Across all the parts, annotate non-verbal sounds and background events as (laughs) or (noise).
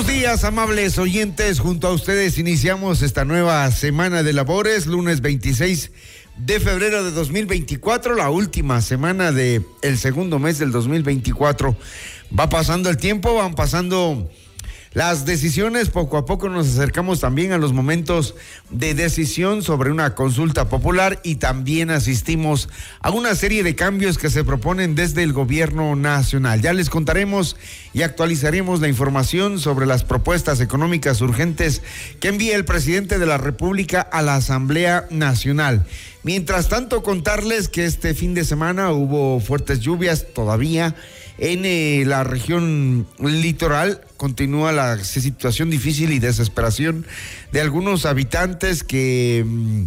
Buenos días, amables oyentes. Junto a ustedes iniciamos esta nueva semana de labores, lunes 26 de febrero de 2024, la última semana del el segundo mes del 2024. Va pasando el tiempo, van pasando las decisiones, poco a poco nos acercamos también a los momentos de decisión sobre una consulta popular y también asistimos a una serie de cambios que se proponen desde el gobierno nacional. Ya les contaremos y actualizaremos la información sobre las propuestas económicas urgentes que envía el presidente de la República a la Asamblea Nacional. Mientras tanto, contarles que este fin de semana hubo fuertes lluvias todavía en eh, la región litoral continúa la situación difícil y desesperación de algunos habitantes que mm,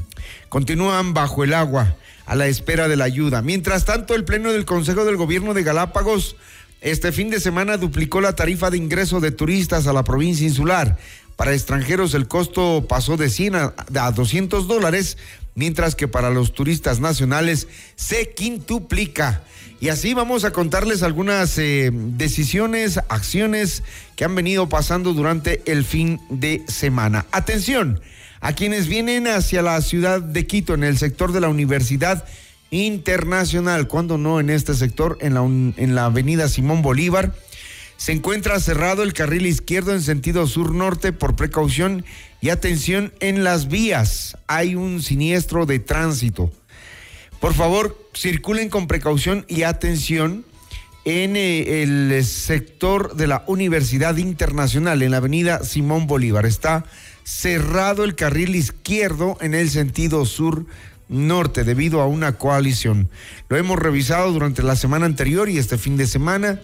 continúan bajo el agua a la espera de la ayuda. Mientras tanto, el Pleno del Consejo del Gobierno de Galápagos este fin de semana duplicó la tarifa de ingreso de turistas a la provincia insular. Para extranjeros el costo pasó de 100 a, a 200 dólares, mientras que para los turistas nacionales se quintuplica. Y así vamos a contarles algunas eh, decisiones, acciones que han venido pasando durante el fin de semana. Atención a quienes vienen hacia la ciudad de Quito en el sector de la Universidad Internacional, cuando no en este sector, en la, en la avenida Simón Bolívar. Se encuentra cerrado el carril izquierdo en sentido sur-norte por precaución y atención en las vías. Hay un siniestro de tránsito. Por favor, circulen con precaución y atención en eh, el sector de la Universidad Internacional, en la avenida Simón Bolívar. Está cerrado el carril izquierdo en el sentido sur norte debido a una coalición. Lo hemos revisado durante la semana anterior y este fin de semana.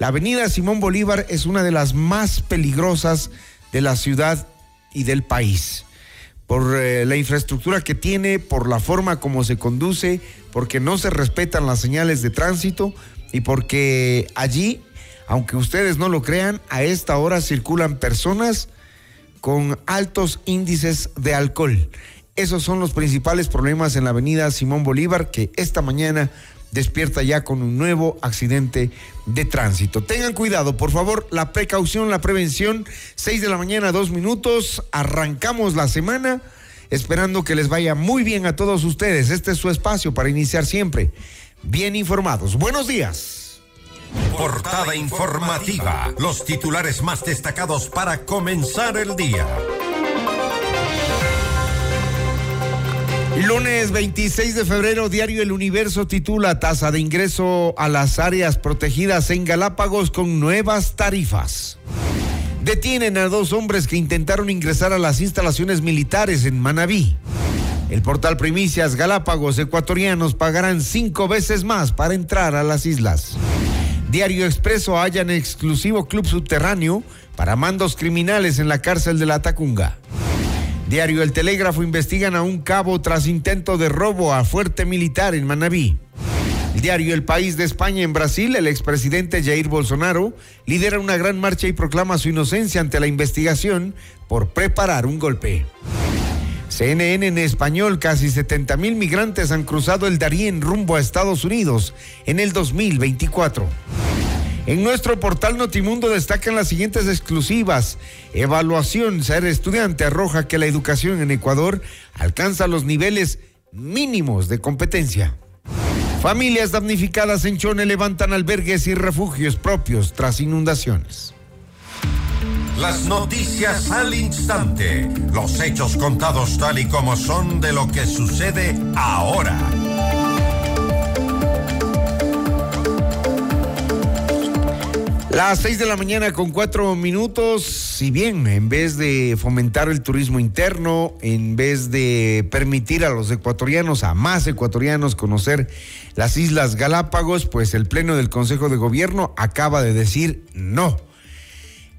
La avenida Simón Bolívar es una de las más peligrosas de la ciudad y del país por eh, la infraestructura que tiene, por la forma como se conduce, porque no se respetan las señales de tránsito y porque allí, aunque ustedes no lo crean, a esta hora circulan personas con altos índices de alcohol. Esos son los principales problemas en la avenida Simón Bolívar que esta mañana despierta ya con un nuevo accidente de tránsito. Tengan cuidado, por favor, la precaución, la prevención, 6 de la mañana, dos minutos, arrancamos la semana, esperando que les vaya muy bien a todos ustedes. Este es su espacio para iniciar siempre bien informados. Buenos días. Portada informativa, los titulares más destacados para comenzar el día. Lunes 26 de febrero, Diario El Universo titula Tasa de ingreso a las áreas protegidas en Galápagos con nuevas tarifas. Detienen a dos hombres que intentaron ingresar a las instalaciones militares en Manabí. El portal Primicias Galápagos ecuatorianos pagarán cinco veces más para entrar a las islas. Diario Expreso hallan exclusivo club subterráneo para mandos criminales en la cárcel de la Tacunga. Diario El Telégrafo investigan a un cabo tras intento de robo a fuerte militar en Manabí. diario El País de España en Brasil, el expresidente Jair Bolsonaro lidera una gran marcha y proclama su inocencia ante la investigación por preparar un golpe. CNN en español, casi 70 mil migrantes han cruzado el Darién rumbo a Estados Unidos en el 2024. En nuestro portal Notimundo destacan las siguientes exclusivas. Evaluación Ser Estudiante arroja que la educación en Ecuador alcanza los niveles mínimos de competencia. Familias damnificadas en Chone levantan albergues y refugios propios tras inundaciones. Las noticias al instante. Los hechos contados tal y como son de lo que sucede ahora. Las seis de la mañana con cuatro minutos, si bien en vez de fomentar el turismo interno, en vez de permitir a los ecuatorianos, a más ecuatorianos conocer las Islas Galápagos, pues el Pleno del Consejo de Gobierno acaba de decir no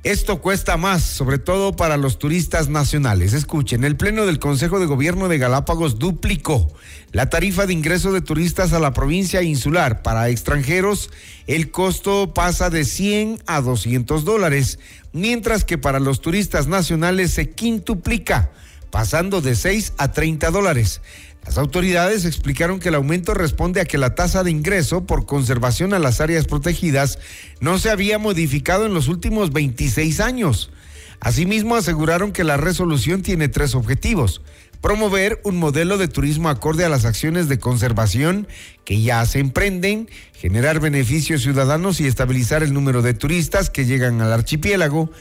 esto cuesta más, sobre todo para los turistas nacionales. Escuchen, el Pleno del Consejo de Gobierno de Galápagos duplicó la tarifa de ingreso de turistas a la provincia insular. Para extranjeros, el costo pasa de 100 a 200 dólares, mientras que para los turistas nacionales se quintuplica, pasando de 6 a 30 dólares. Las autoridades explicaron que el aumento responde a que la tasa de ingreso por conservación a las áreas protegidas no se había modificado en los últimos 26 años. Asimismo, aseguraron que la resolución tiene tres objetivos. Promover un modelo de turismo acorde a las acciones de conservación que ya se emprenden, generar beneficios ciudadanos y estabilizar el número de turistas que llegan al archipiélago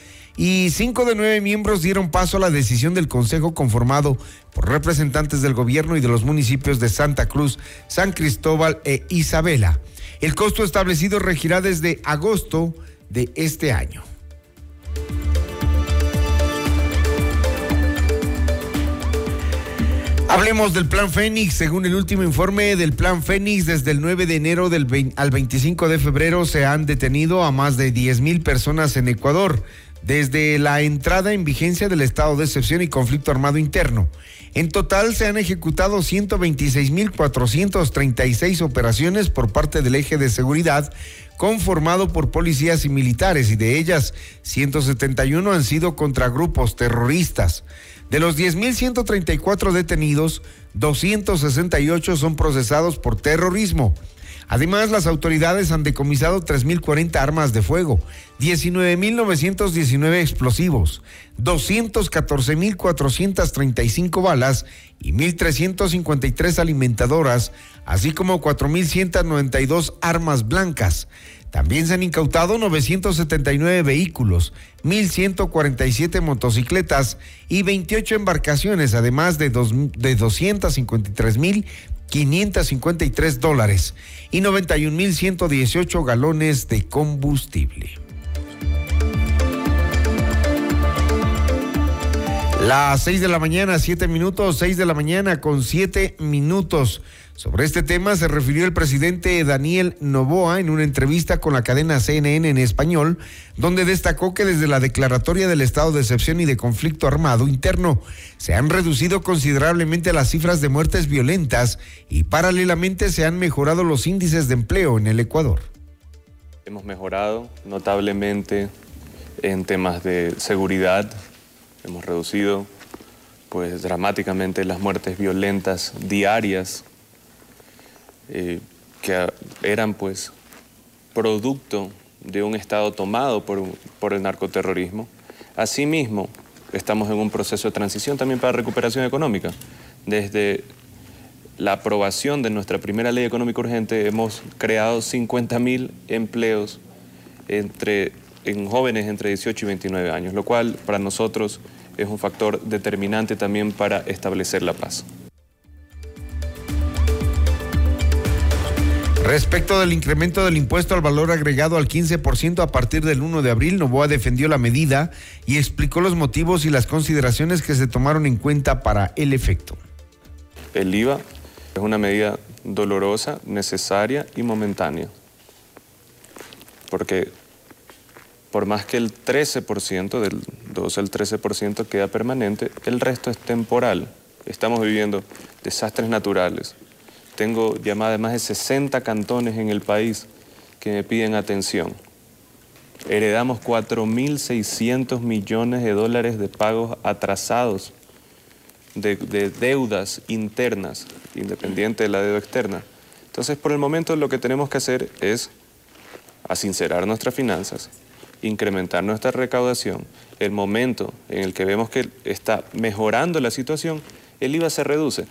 y cinco de nueve miembros dieron paso a la decisión del Consejo conformado por representantes del gobierno y de los municipios de Santa Cruz, San Cristóbal e Isabela. El costo establecido regirá desde agosto de este año. Hablemos del Plan Fénix. Según el último informe del Plan Fénix, desde el 9 de enero al 25 de febrero se han detenido a más de 10 mil personas en Ecuador desde la entrada en vigencia del estado de excepción y conflicto armado interno. En total se han ejecutado 126.436 operaciones por parte del eje de seguridad conformado por policías y militares y de ellas 171 han sido contra grupos terroristas. De los 10.134 detenidos, 268 son procesados por terrorismo. Además, las autoridades han decomisado 3.040 armas de fuego, 19.919 explosivos, 214.435 balas y 1.353 alimentadoras, así como 4.192 armas blancas. También se han incautado 979 vehículos, 1.147 motocicletas y 28 embarcaciones, además de, dos, de 253.553 dólares y 91.118 galones de combustible. Las 6 de la mañana, 7 minutos, 6 de la mañana con 7 minutos. Sobre este tema se refirió el presidente Daniel Novoa en una entrevista con la cadena CNN en español, donde destacó que desde la declaratoria del estado de excepción y de conflicto armado interno se han reducido considerablemente las cifras de muertes violentas y paralelamente se han mejorado los índices de empleo en el Ecuador. Hemos mejorado notablemente en temas de seguridad, hemos reducido pues dramáticamente las muertes violentas diarias eh, que eran pues producto de un Estado tomado por, por el narcoterrorismo. Asimismo, estamos en un proceso de transición también para recuperación económica. Desde la aprobación de nuestra primera ley económica urgente hemos creado 50 mil empleos entre, en jóvenes entre 18 y 29 años, lo cual para nosotros es un factor determinante también para establecer la paz. Respecto del incremento del impuesto al valor agregado al 15% a partir del 1 de abril, Novoa defendió la medida y explicó los motivos y las consideraciones que se tomaron en cuenta para el efecto. El IVA es una medida dolorosa, necesaria y momentánea. Porque por más que el 13%, del 12 al 13% queda permanente, el resto es temporal. Estamos viviendo desastres naturales, tengo llamadas de más de 60 cantones en el país que me piden atención. Heredamos 4.600 millones de dólares de pagos atrasados de, deudas internas, independiente de la deuda externa. Entonces, por el momento lo que tenemos que hacer es asincerar nuestras finanzas, incrementar nuestra recaudación. El momento en el que vemos que está mejorando la situación, el IVA se reduce.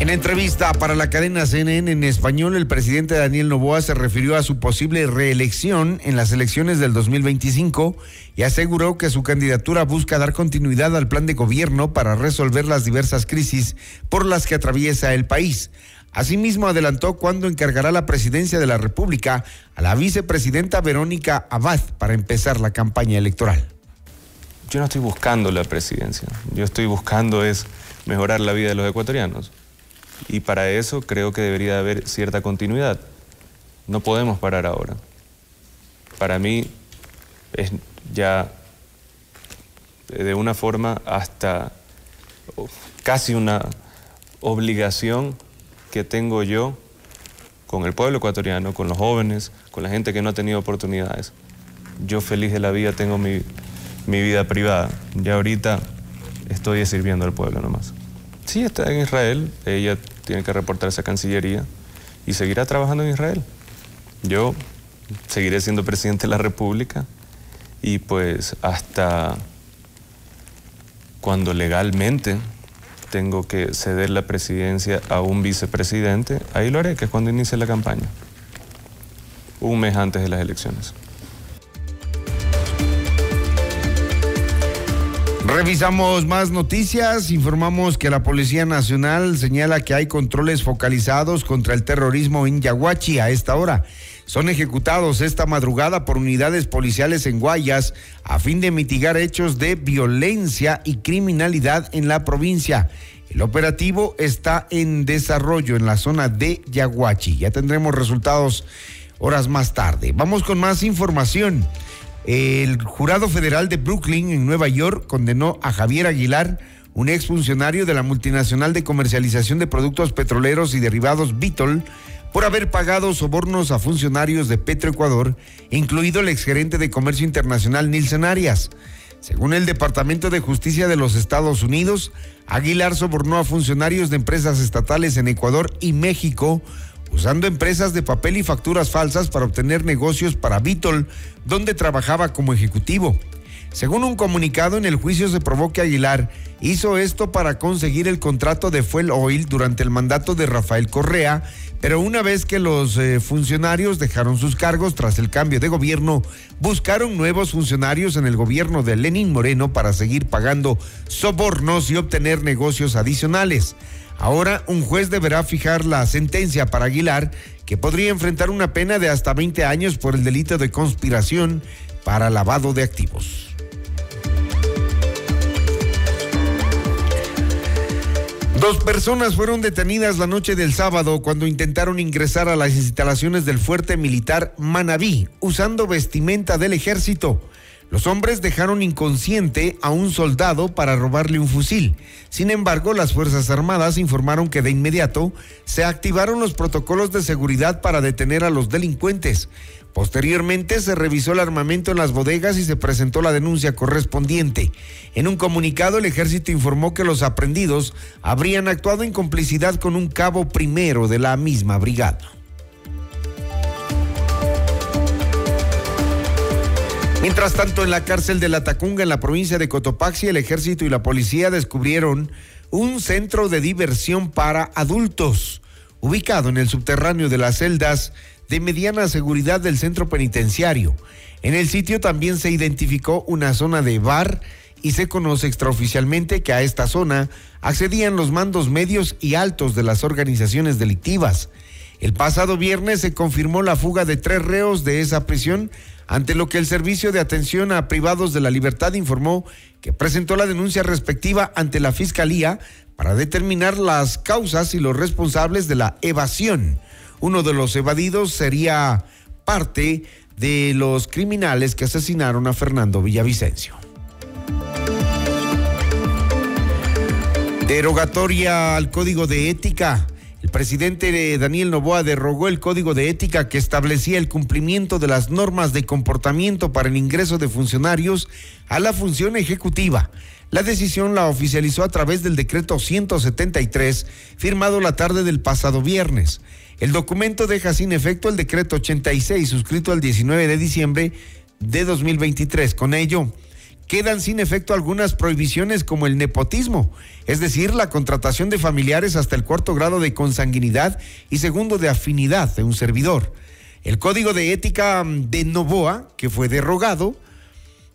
En entrevista para la cadena CNN en español, el presidente Daniel Novoa se refirió a su posible reelección en las elecciones del 2025 y aseguró que su candidatura busca dar continuidad al plan de gobierno para resolver las diversas crisis por las que atraviesa el país. Asimismo, adelantó cuándo encargará la presidencia de la República a la vicepresidenta Verónica Abad para empezar la campaña electoral. Yo no estoy buscando la presidencia, yo estoy buscando es mejorar la vida de los ecuatorianos. Y para eso creo que debería haber cierta continuidad. No podemos parar ahora. Para mí es ya de una forma hasta casi una obligación que tengo yo con el pueblo ecuatoriano, con los jóvenes, con la gente que no ha tenido oportunidades. Yo feliz de la vida tengo mi, mi vida privada. Ya ahorita estoy sirviendo al pueblo nomás. Sí, está en Israel. Ella tiene que reportarse a Cancillería y seguirá trabajando en Israel. Yo seguiré siendo presidente de la República y pues hasta cuando legalmente tengo que ceder la presidencia a un vicepresidente, ahí lo haré, que es cuando inicie la campaña, un mes antes de las elecciones. Revisamos más noticias. Informamos que la Policía Nacional señala que hay controles focalizados contra el terrorismo en Yaguachi a esta hora. Son ejecutados esta madrugada por unidades policiales en Guayas a fin de mitigar hechos de violencia y criminalidad en la provincia. El operativo está en desarrollo en la zona de Yaguachi. Ya tendremos resultados horas más tarde. Vamos con más información. El jurado federal de Brooklyn, en Nueva York, condenó a Javier Aguilar, un exfuncionario de la multinacional de comercialización de productos petroleros y derivados Vitol, por haber pagado sobornos a funcionarios de Petroecuador, incluido el exgerente de Comercio Internacional Nilsen Arias. Según el Departamento de Justicia de los Estados Unidos, Aguilar sobornó a funcionarios de empresas estatales en Ecuador y México usando empresas de papel y facturas falsas para obtener negocios para Vitol, donde trabajaba como ejecutivo. Según un comunicado en el juicio se probó que Aguilar hizo esto para conseguir el contrato de Fuel Oil durante el mandato de Rafael Correa, pero una vez que los eh, funcionarios dejaron sus cargos tras el cambio de gobierno, buscaron nuevos funcionarios en el gobierno de Lenín Moreno para seguir pagando sobornos y obtener negocios adicionales. Ahora un juez deberá fijar la sentencia para Aguilar, que podría enfrentar una pena de hasta 20 años por el delito de conspiración para lavado de activos. Dos personas fueron detenidas la noche del sábado cuando intentaron ingresar a las instalaciones del fuerte militar Manabí usando vestimenta del ejército. Los hombres dejaron inconsciente a un soldado para robarle un fusil. Sin embargo, las Fuerzas Armadas informaron que de inmediato se activaron los protocolos de seguridad para detener a los delincuentes. Posteriormente se revisó el armamento en las bodegas y se presentó la denuncia correspondiente. En un comunicado el ejército informó que los aprendidos habrían actuado en complicidad con un cabo primero de la misma brigada. Mientras tanto, en la cárcel de La Tacunga, en la provincia de Cotopaxi, el ejército y la policía descubrieron un centro de diversión para adultos, ubicado en el subterráneo de las celdas de mediana seguridad del centro penitenciario. En el sitio también se identificó una zona de bar y se conoce extraoficialmente que a esta zona accedían los mandos medios y altos de las organizaciones delictivas. El pasado viernes se confirmó la fuga de tres reos de esa prisión ante lo que el Servicio de Atención a Privados de la Libertad informó que presentó la denuncia respectiva ante la Fiscalía para determinar las causas y los responsables de la evasión. Uno de los evadidos sería parte de los criminales que asesinaron a Fernando Villavicencio. Derogatoria al Código de Ética. Presidente Daniel Novoa derogó el código de ética que establecía el cumplimiento de las normas de comportamiento para el ingreso de funcionarios a la función ejecutiva. La decisión la oficializó a través del decreto 173, firmado la tarde del pasado viernes. El documento deja sin efecto el decreto 86, suscrito el 19 de diciembre de 2023. Con ello, quedan sin efecto algunas prohibiciones como el nepotismo, es decir, la contratación de familiares hasta el cuarto grado de consanguinidad y segundo de afinidad de un servidor. El código de ética de Novoa, que fue derogado,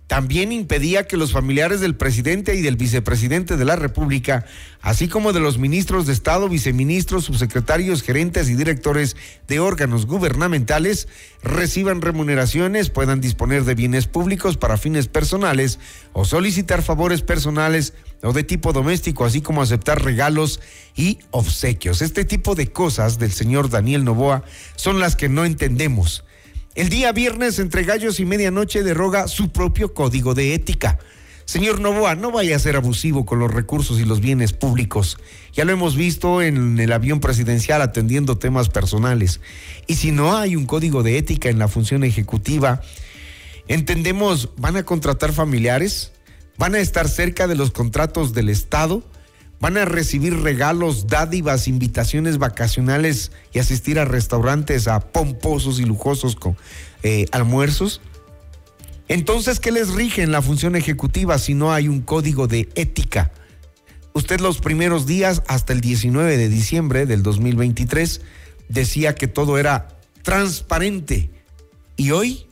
también impedía que los familiares del presidente y del vicepresidente de la República, así como de los ministros de Estado, viceministros, subsecretarios, gerentes y directores de órganos gubernamentales, reciban remuneraciones, puedan disponer de bienes públicos para fines personales o solicitar favores personales o de tipo doméstico, así como aceptar regalos y obsequios. Este tipo de cosas del señor Daniel Novoa son las que no entendemos el día viernes, entre gallos y medianoche, deroga su propio código de ética. Señor Novoa, no vaya a ser abusivo con los recursos y los bienes públicos. Ya lo hemos visto en el avión presidencial atendiendo temas personales. Y si no hay un código de ética en la función ejecutiva, entendemos, ¿van a contratar familiares? ¿Van a estar cerca de los contratos del Estado? Van a recibir regalos, dádivas, invitaciones vacacionales y asistir a restaurantes, a pomposos y lujosos con, eh, almuerzos. Entonces, ¿qué les rige en la función ejecutiva si no hay un código de ética? Usted los primeros días, hasta el 19 de diciembre del 2023, decía que todo era transparente. ¿Y hoy?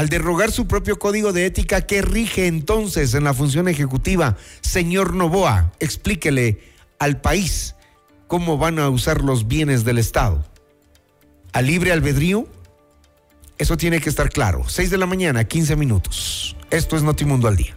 Al derrogar su propio código de ética que rige entonces en la función ejecutiva, señor Novoa, explíquele al país cómo van a usar los bienes del Estado. ¿A libre albedrío? Eso tiene que estar claro. 6 de la mañana, 15 minutos. Esto es Notimundo al día.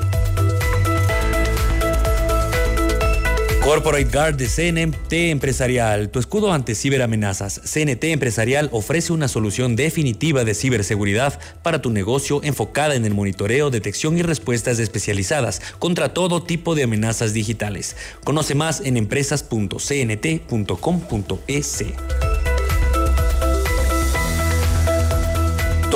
Corporate Guard de CNT Empresarial, tu escudo ante ciberamenazas. CNT Empresarial ofrece una solución definitiva de ciberseguridad para tu negocio enfocada en el monitoreo, detección y respuestas especializadas contra todo tipo de amenazas digitales. Conoce más en empresas.cnt.com.es.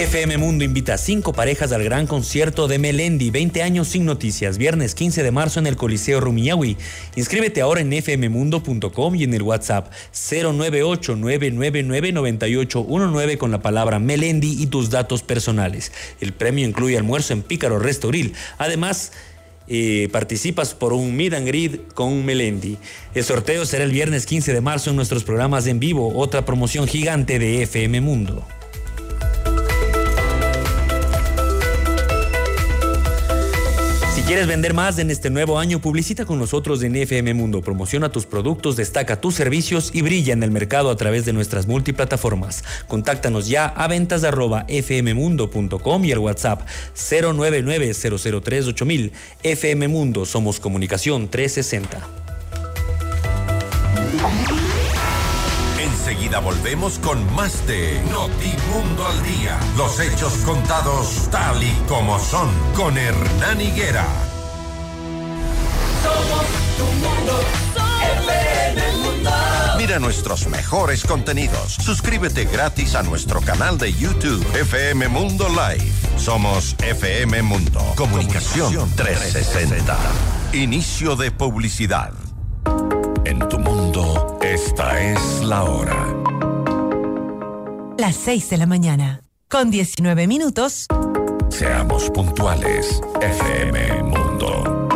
FM Mundo invita a cinco parejas al gran concierto de Melendi, 20 años sin noticias, viernes 15 de marzo en el Coliseo Rumiñahui. Inscríbete ahora en fmmundo.com y en el WhatsApp 098 999 con la palabra Melendi y tus datos personales. El premio incluye almuerzo en Pícaro Restauril. Además, eh, participas por un meet and greet con Melendi. El sorteo será el viernes 15 de marzo en nuestros programas en vivo, otra promoción gigante de FM Mundo. ¿Quieres vender más en este nuevo año? Publicita con nosotros en FM Mundo. Promociona tus productos, destaca tus servicios y brilla en el mercado a través de nuestras multiplataformas. Contáctanos ya a ventas fmmundo.com y el WhatsApp 099 003 FM Mundo, somos comunicación 360. Enseguida volvemos con más de Notimundo al Día. Los hechos contados tal y como son con Hernán Higuera. Somos tu mundo. mundo. Mira nuestros mejores contenidos. Suscríbete gratis a nuestro canal de YouTube FM Mundo Live. Somos FM Mundo. Comunicación 360. Inicio de publicidad. En tu mundo, esta es la hora. Las 6 de la mañana, con 19 minutos. Seamos puntuales, FM Mundo.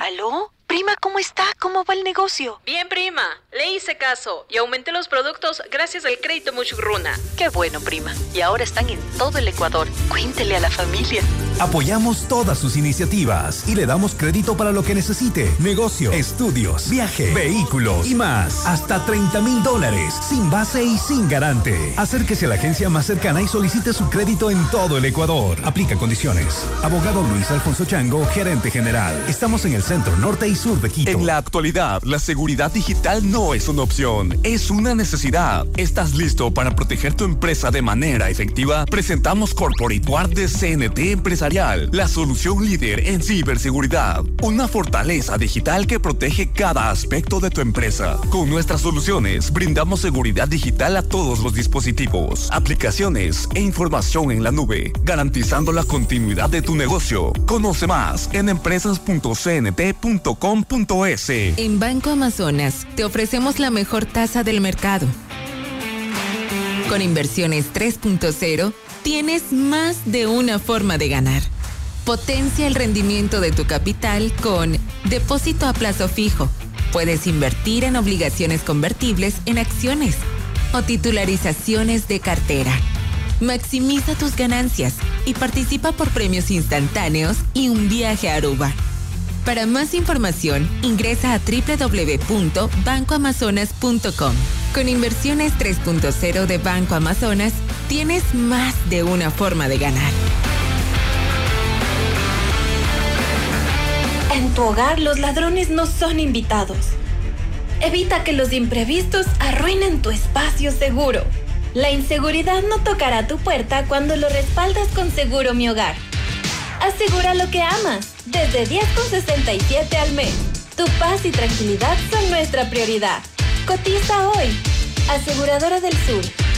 ¿Aló? Prima, ¿cómo está? ¿Cómo va el negocio? Bien, prima. Le hice caso y aumenté los productos gracias al crédito Muchugruna. Qué bueno, prima. Y ahora están en todo el Ecuador. Cuéntele a la familia. Apoyamos todas sus iniciativas y le damos crédito para lo que necesite. Negocio, estudios, viaje, vehículos y más. Hasta 30 mil dólares, sin base y sin garante. Acérquese a la agencia más cercana y solicite su crédito en todo el Ecuador. Aplica condiciones. Abogado Luis Alfonso Chango, gerente general. Estamos en el centro norte y sur de Quito. En la actualidad, la seguridad digital no es una opción, es una necesidad. ¿Estás listo para proteger tu empresa de manera efectiva? Presentamos Corporate de CNT La solución líder en ciberseguridad. Una fortaleza digital que protege cada aspecto de tu empresa. Con nuestras soluciones, brindamos seguridad digital a todos los dispositivos, aplicaciones e información en la nube, garantizando la continuidad de tu negocio. Conoce más en empresas.cnt.com.es. En Banco Amazonas te ofrecemos la mejor tasa del mercado. Con inversiones 3.0 tienes más de una forma de ganar. Potencia el rendimiento de tu capital con depósito a plazo fijo. Puedes invertir en obligaciones convertibles en acciones o titularizaciones de cartera. Maximiza tus ganancias y participa por premios instantáneos y un viaje a Aruba. Para más información, ingresa a www.bancoamazonas.com. Con inversiones 3.0 de Banco Amazonas, tienes más de una forma de ganar. En tu hogar los ladrones no son invitados. Evita que los imprevistos arruinen tu espacio seguro. La inseguridad no tocará tu puerta cuando lo respaldas con Seguro Mi Hogar. Asegura lo que amas, desde 10,67 al mes. Tu paz y tranquilidad son nuestra prioridad. Cotiza hoy. Aseguradora del Sur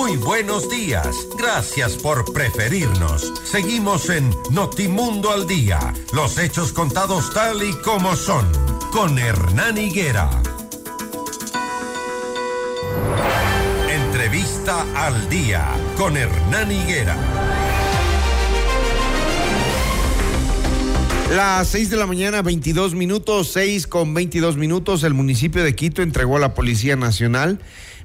Muy buenos días. Gracias por preferirnos. Seguimos en Notimundo al Día. Los hechos contados tal y como son. Con Hernán Higuera. Entrevista al Día. Con Hernán Higuera. Las 6 de la mañana, 22 minutos, 6 con 22 minutos, el municipio de Quito entregó a la Policía Nacional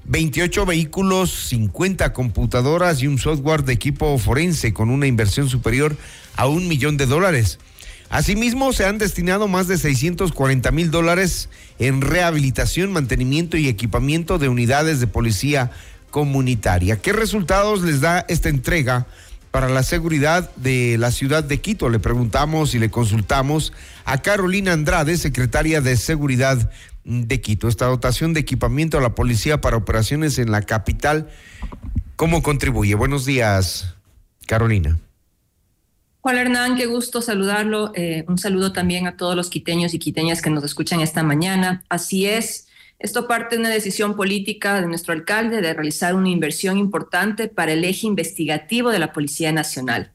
28 vehículos, 50 computadoras y un software de equipo forense con una inversión superior a un millón de dólares. Asimismo, se han destinado más de 640 mil dólares en rehabilitación, mantenimiento y equipamiento de unidades de policía comunitaria. ¿Qué resultados les da esta entrega para la seguridad de la ciudad de Quito? Le preguntamos y le consultamos a Carolina Andrade, secretaria de Seguridad de Quito. Esta dotación de equipamiento a la policía para operaciones en la capital, ¿cómo contribuye? Buenos días, Carolina. Hola Hernán, qué gusto saludarlo. Eh, un saludo también a todos los quiteños y quiteñas que nos escuchan esta mañana. Así es, esto parte de una decisión política de nuestro alcalde de realizar una inversión importante para el eje investigativo de la Policía Nacional.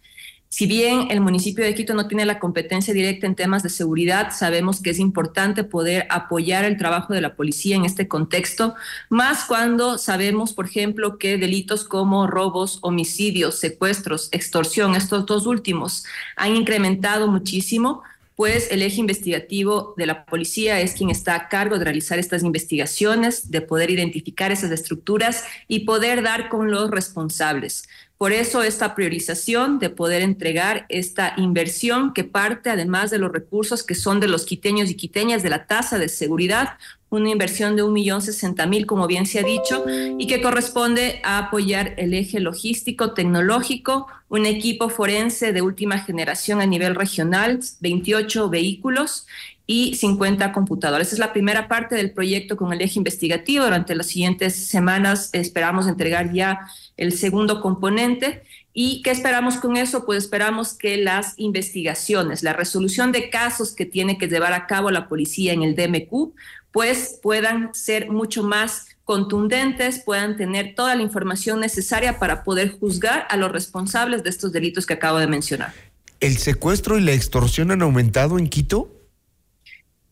Si bien el municipio de Quito no tiene la competencia directa en temas de seguridad, sabemos que es importante poder apoyar el trabajo de la policía en este contexto, más cuando sabemos, por ejemplo, que delitos como robos, homicidios, secuestros, extorsión, estos dos últimos, han incrementado muchísimo pues el eje investigativo de la policía es quien está a cargo de realizar estas investigaciones, de poder identificar esas estructuras y poder dar con los responsables. Por eso esta priorización de poder entregar esta inversión que parte además de los recursos que son de los quiteños y quiteñas de la tasa de seguridad, una inversión de un millón sesenta mil, como bien se ha dicho, y que corresponde a apoyar el eje logístico tecnológico, un equipo forense de última generación a nivel regional, 28 vehículos y 50 computadores. es la primera parte del proyecto con el eje investigativo. Durante las siguientes semanas esperamos entregar ya el segundo componente. ¿Y qué esperamos con eso? Pues esperamos que las investigaciones, la resolución de casos que tiene que llevar a cabo la policía en el DMQ, pues puedan ser mucho más contundentes, puedan tener toda la información necesaria para poder juzgar a los responsables de estos delitos que acabo de mencionar. ¿El secuestro y la extorsión han aumentado en Quito?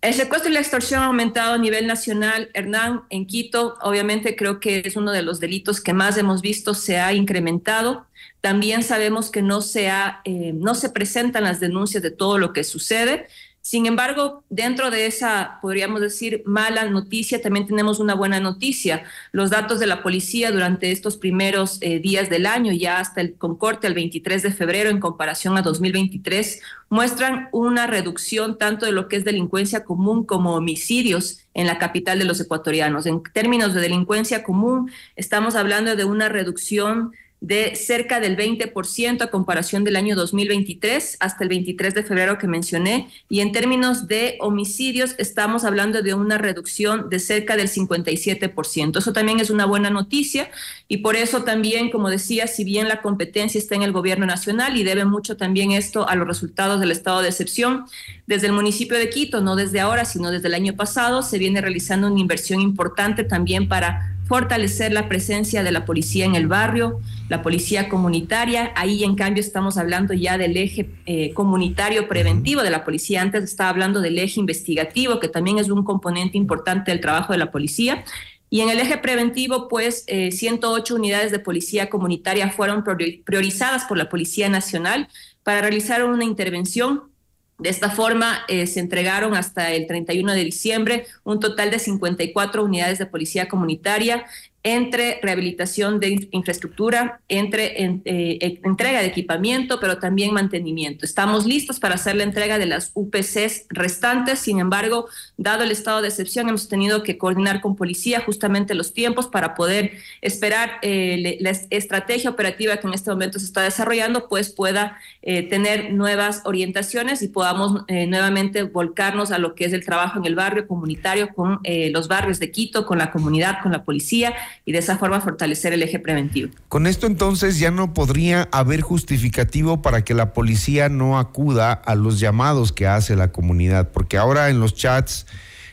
El secuestro y la extorsión ha aumentado a nivel nacional. Hernán, en Quito, obviamente creo que es uno de los delitos que más hemos visto, se ha incrementado. También sabemos que no se, eh, no se presentan las denuncias de todo lo que sucede. Sin embargo, dentro de esa, podríamos decir, mala noticia, también tenemos una buena noticia. Los datos de la policía durante estos primeros eh, días del año, ya hasta el concorte el 23 de febrero en comparación a 2023, muestran una reducción tanto de lo que es delincuencia común como homicidios en la capital de los ecuatorianos. En términos de delincuencia común, estamos hablando de una reducción de cerca del 20% a comparación del año 2023 hasta el 23 de febrero que mencioné. Y en términos de homicidios, estamos hablando de una reducción de cerca del 57%. Eso también es una buena noticia y por eso también, como decía, si bien la competencia está en el gobierno nacional y debe mucho también esto a los resultados del estado de excepción, desde el municipio de Quito, no desde ahora, sino desde el año pasado, se viene realizando una inversión importante también para fortalecer la presencia de la policía en el barrio, la policía comunitaria. Ahí, en cambio, estamos hablando ya del eje eh, comunitario preventivo de la policía. Antes estaba hablando del eje investigativo, que también es un componente importante del trabajo de la policía. Y en el eje preventivo, pues 108 eh, unidades de policía comunitaria fueron priorizadas por la Policía Nacional para realizar una intervención de esta forma, eh, se entregaron hasta el 31 de diciembre un total de 54 unidades de policía comunitaria entre rehabilitación de infraestructura, entre eh, e, entrega de equipamiento, pero también mantenimiento. Estamos listos para hacer la entrega de las UPCs restantes, sin embargo, dado el estado de excepción, hemos tenido que coordinar con policía justamente los tiempos para poder esperar eh, la estrategia operativa que en este momento se está desarrollando, pues pueda eh, tener nuevas orientaciones y podamos nuevamente volcarnos a lo que es el trabajo en el barrio comunitario con los barrios de Quito, con la comunidad, con la policía y de esa forma fortalecer el eje preventivo. Con esto entonces ya no podría haber justificativo para que la policía no acuda a los llamados que hace la comunidad, porque ahora en los chats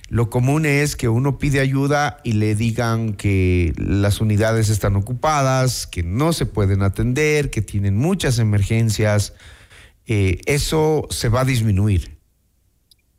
lo común es que uno pide ayuda y le digan que las unidades están ocupadas, que no se pueden atender, que tienen muchas emergencias. Eh, eso se va a disminuir.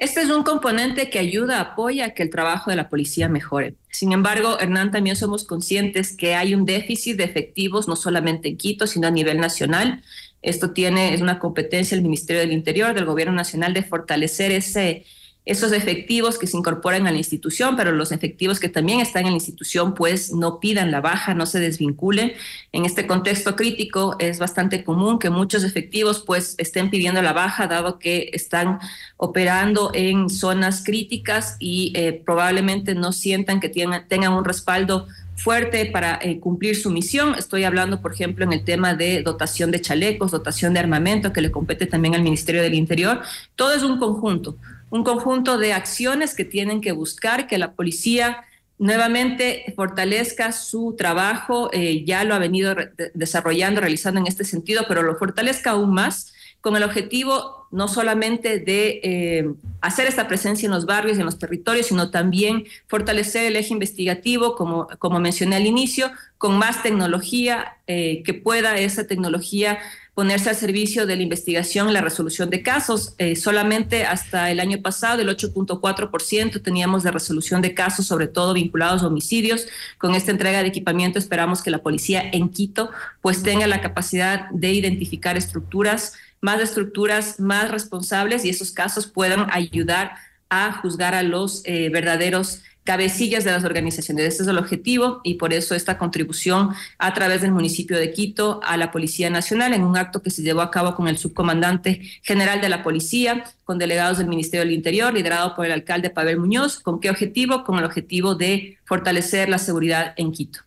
Este es un componente que ayuda, apoya a que el trabajo de la policía mejore. Sin embargo, Hernán, también somos conscientes que hay un déficit de efectivos, no solamente en Quito, sino a nivel nacional. Esto tiene, es una competencia del Ministerio del Interior, del Gobierno Nacional, de fortalecer ese, esos efectivos que se incorporan a la institución, pero los efectivos que también están en la institución, pues no pidan la baja, no se desvinculen. En este contexto crítico es bastante común que muchos efectivos pues estén pidiendo la baja, dado que están operando en zonas críticas y eh, probablemente no sientan que tengan, un respaldo fuerte para eh, cumplir su misión. Estoy hablando, por ejemplo, en el tema de dotación de chalecos, dotación de armamento, que le compete también al Ministerio del Interior. Todo es un conjunto un conjunto de acciones que tienen que buscar que la policía nuevamente fortalezca su trabajo, eh, ya lo ha venido desarrollando, realizando en este sentido, pero lo fortalezca aún más con el objetivo no solamente de eh, hacer esta presencia en los barrios y en los territorios, sino también fortalecer el eje investigativo, como, como mencioné al inicio, con más tecnología, eh, que pueda esa tecnología ponerse al servicio de la investigación y la resolución de casos. Eh, solamente hasta el año pasado el 8.4% teníamos de resolución de casos, sobre todo vinculados a homicidios. Con esta entrega de equipamiento esperamos que la policía en Quito pues tenga la capacidad de identificar estructuras, más estructuras más responsables y esos casos puedan ayudar a juzgar a los eh, verdaderos cabecillas de las organizaciones. Este es el objetivo y por eso esta contribución a través del municipio de Quito a la Policía Nacional en un acto que se llevó a cabo con el subcomandante general de la Policía, con delegados del Ministerio del Interior, liderado por el alcalde Pavel Muñoz. ¿Con qué objetivo? Con el objetivo de fortalecer la seguridad en Quito.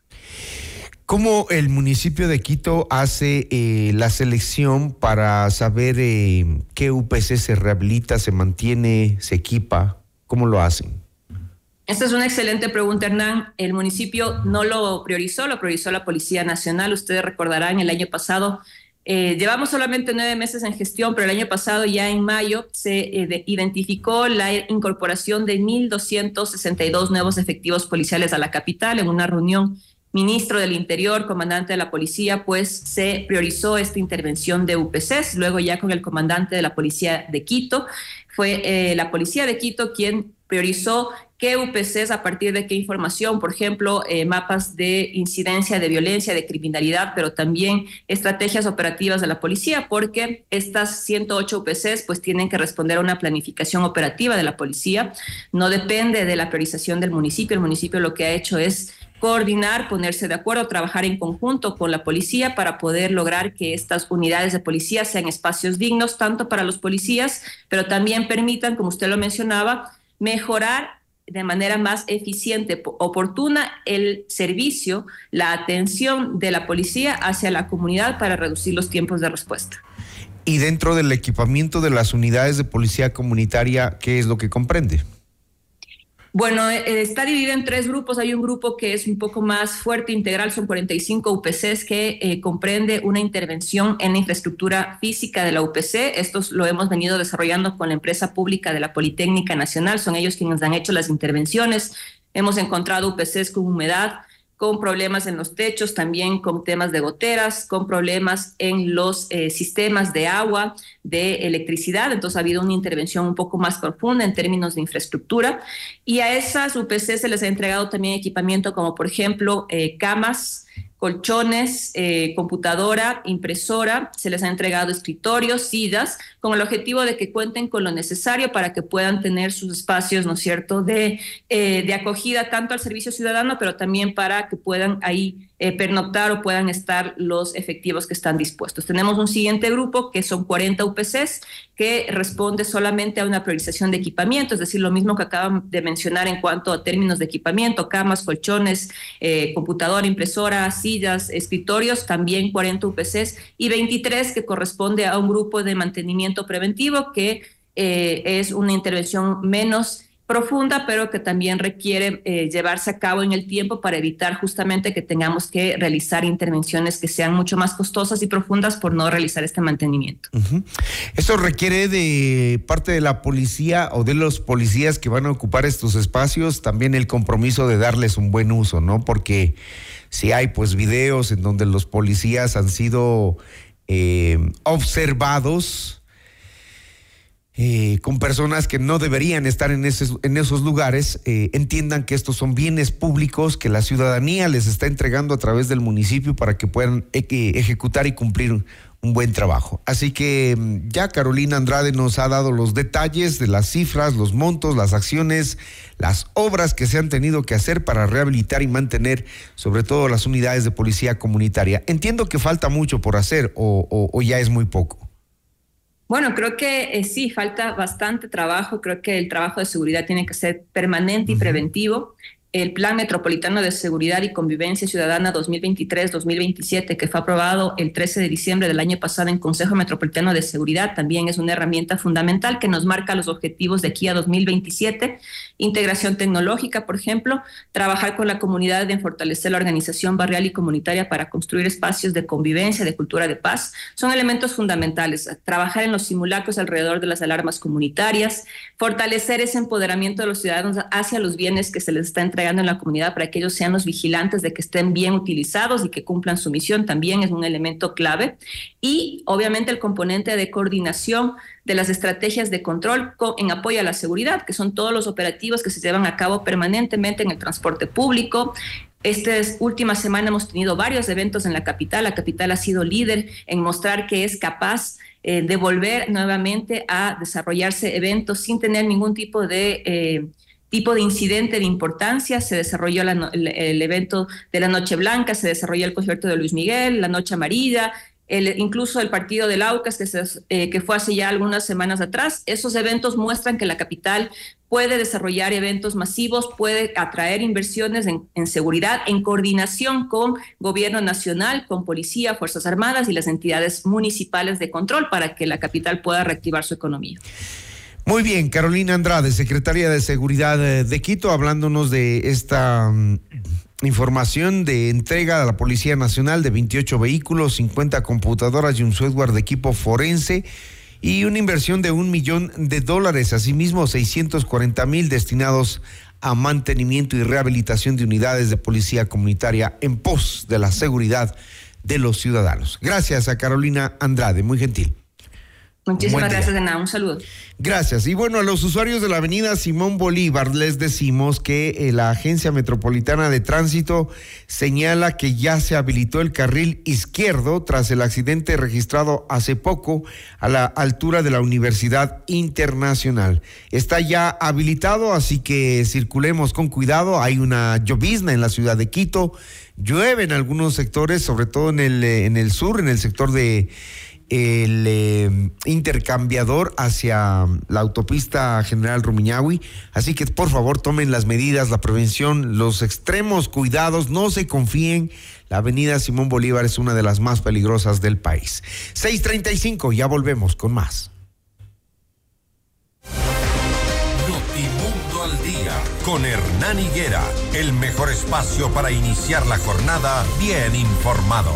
¿Cómo el municipio de Quito hace eh, la selección para saber eh, qué UPC se rehabilita, se mantiene, se equipa? ¿Cómo lo hacen? Esta es una excelente pregunta, Hernán. El municipio no lo priorizó, lo priorizó la Policía Nacional. Ustedes recordarán, el año pasado, eh, llevamos solamente nueve meses en gestión, pero el año pasado, ya en mayo, se eh, identificó la incorporación de 1.262 nuevos efectivos policiales a la capital en una reunión ministro del Interior, comandante de la policía, pues se priorizó esta intervención de UPCs. Luego ya con el comandante de la policía de Quito, fue eh, la policía de Quito quien priorizó qué UPCs, a partir de qué información, por ejemplo, eh, mapas de incidencia de violencia, de criminalidad, pero también estrategias operativas de la policía, porque estas 108 UPCs pues tienen que responder a una planificación operativa de la policía, no depende de la priorización del municipio, el municipio lo que ha hecho es coordinar, ponerse de acuerdo, trabajar en conjunto con la policía para poder lograr que estas unidades de policía sean espacios dignos tanto para los policías, pero también permitan, como usted lo mencionaba, mejorar de manera más eficiente, oportuna, el servicio, la atención de la policía hacia la comunidad para reducir los tiempos de respuesta. Y dentro del equipamiento de las unidades de policía comunitaria, ¿qué es lo que comprende? Bueno, eh, está dividido en tres grupos. Hay un grupo que es un poco más fuerte, integral, son 45 UPCs que eh, comprende una intervención en la infraestructura física de la UPC. Estos lo hemos venido desarrollando con la empresa pública de la Politécnica Nacional. Son ellos quienes han hecho las intervenciones. Hemos encontrado UPCs con humedad, con problemas en los techos, también con temas de goteras, con problemas en los eh, sistemas de agua, de electricidad. Entonces ha habido una intervención un poco más profunda en términos de infraestructura. Y a esas UPC se les ha entregado también equipamiento como, por ejemplo, eh, camas, colchones, eh, computadora, impresora, se les ha entregado escritorios, sillas, con el objetivo de que cuenten con lo necesario para que puedan tener sus espacios, ¿no es cierto?, de, eh, de acogida tanto al servicio ciudadano, pero también para que puedan ahí eh, pernoctar o puedan estar los efectivos que están dispuestos. Tenemos un siguiente grupo que son 40 UPCs que responde solamente a una priorización de equipamiento, es decir, lo mismo que acaban de mencionar en cuanto a términos de equipamiento, camas, colchones, eh, computadora, impresora, sillas, escritorios, también 40 UPCs y 23 que corresponde a un grupo de mantenimiento preventivo que eh, es una intervención menos profunda, pero que también requiere eh, llevarse a cabo en el tiempo para evitar justamente que tengamos que realizar intervenciones que sean mucho más costosas y profundas por no realizar este mantenimiento. Esto requiere de parte de la policía o de los policías que van a ocupar estos espacios también el compromiso de darles un buen uso, ¿no? Porque si hay pues videos en donde los policías han sido eh, observados, eh, con personas que no deberían estar en, esos lugares, eh, entiendan que estos son bienes públicos que la ciudadanía les está entregando a través del municipio para que puedan ejecutar y cumplir un buen trabajo. Así que mm, ya Carolina Andrade nos ha dado los detalles de las cifras, los montos, las acciones, las obras que se han tenido que hacer para rehabilitar y mantener sobre todo las unidades de policía comunitaria. Entiendo que falta mucho por hacer o ya es muy poco. Bueno, creo que eh, sí, falta bastante trabajo. Creo que el trabajo de seguridad tiene que ser permanente y preventivo. El Plan Metropolitano de Seguridad y Convivencia Ciudadana 2023-2027, que fue aprobado el 13 de diciembre del año pasado en Consejo Metropolitano de Seguridad, también es una herramienta fundamental que nos marca los objetivos de aquí a 2027. Integración tecnológica, por ejemplo, trabajar con la comunidad en fortalecer la organización barrial y comunitaria para construir espacios de convivencia, de cultura de paz, son elementos fundamentales. Trabajar en los simulacros alrededor de las alarmas comunitarias, fortalecer ese empoderamiento de los ciudadanos hacia los bienes que se les está entregando en la comunidad para que ellos sean los vigilantes de que estén bien utilizados y que cumplan su misión también es un elemento clave. Y obviamente el componente de coordinación de las estrategias de control en apoyo a la seguridad, que son todos los operativos que se llevan a cabo permanentemente en el transporte público, esta última semana hemos tenido varios eventos en la capital. La capital ha sido líder en mostrar que es capaz eh, de volver nuevamente a desarrollarse eventos sin tener ningún tipo de eh, tipo de incidente de importancia. Se desarrolló el, evento de la Noche Blanca, se desarrolló el concierto de Luis Miguel, la Noche Amarilla, el, incluso el partido del Aucas, que, eh, que fue hace ya algunas semanas atrás. Esos eventos muestran que la capital puede desarrollar eventos masivos, puede atraer inversiones en, seguridad en coordinación con gobierno nacional, con policía, Fuerzas Armadas y las entidades municipales de control para que la capital pueda reactivar su economía. Muy bien, Carolina Andrade, secretaria de Seguridad de Quito, hablándonos de esta mm, información de entrega a la Policía Nacional de 28 vehículos, 50 computadoras y un software de equipo forense y una inversión de un millón de dólares, asimismo 640 mil destinados a mantenimiento y rehabilitación de unidades de policía comunitaria en pos de la seguridad de los ciudadanos. Gracias a Carolina Andrade, muy gentil. Muchísimas gracias, nada. Un saludo. Gracias. Y bueno, a los usuarios de la avenida Simón Bolívar les decimos que eh, la Agencia Metropolitana de Tránsito señala que ya se habilitó el carril izquierdo tras el accidente registrado hace poco a la altura de la Universidad Internacional. Está ya habilitado, así que circulemos con cuidado. Hay una llovizna en la ciudad de Quito. Llueve en algunos sectores, sobre todo en el, eh, en el sur, en el sector de el eh, intercambiador hacia la autopista General Rumiñahui. Así que por favor tomen las medidas, la prevención, los extremos cuidados, no se confíen. La avenida Simón Bolívar es una de las más peligrosas del país. 635, ya volvemos con más. Notimundo al día con Hernán Higuera, el mejor espacio para iniciar la jornada bien informados.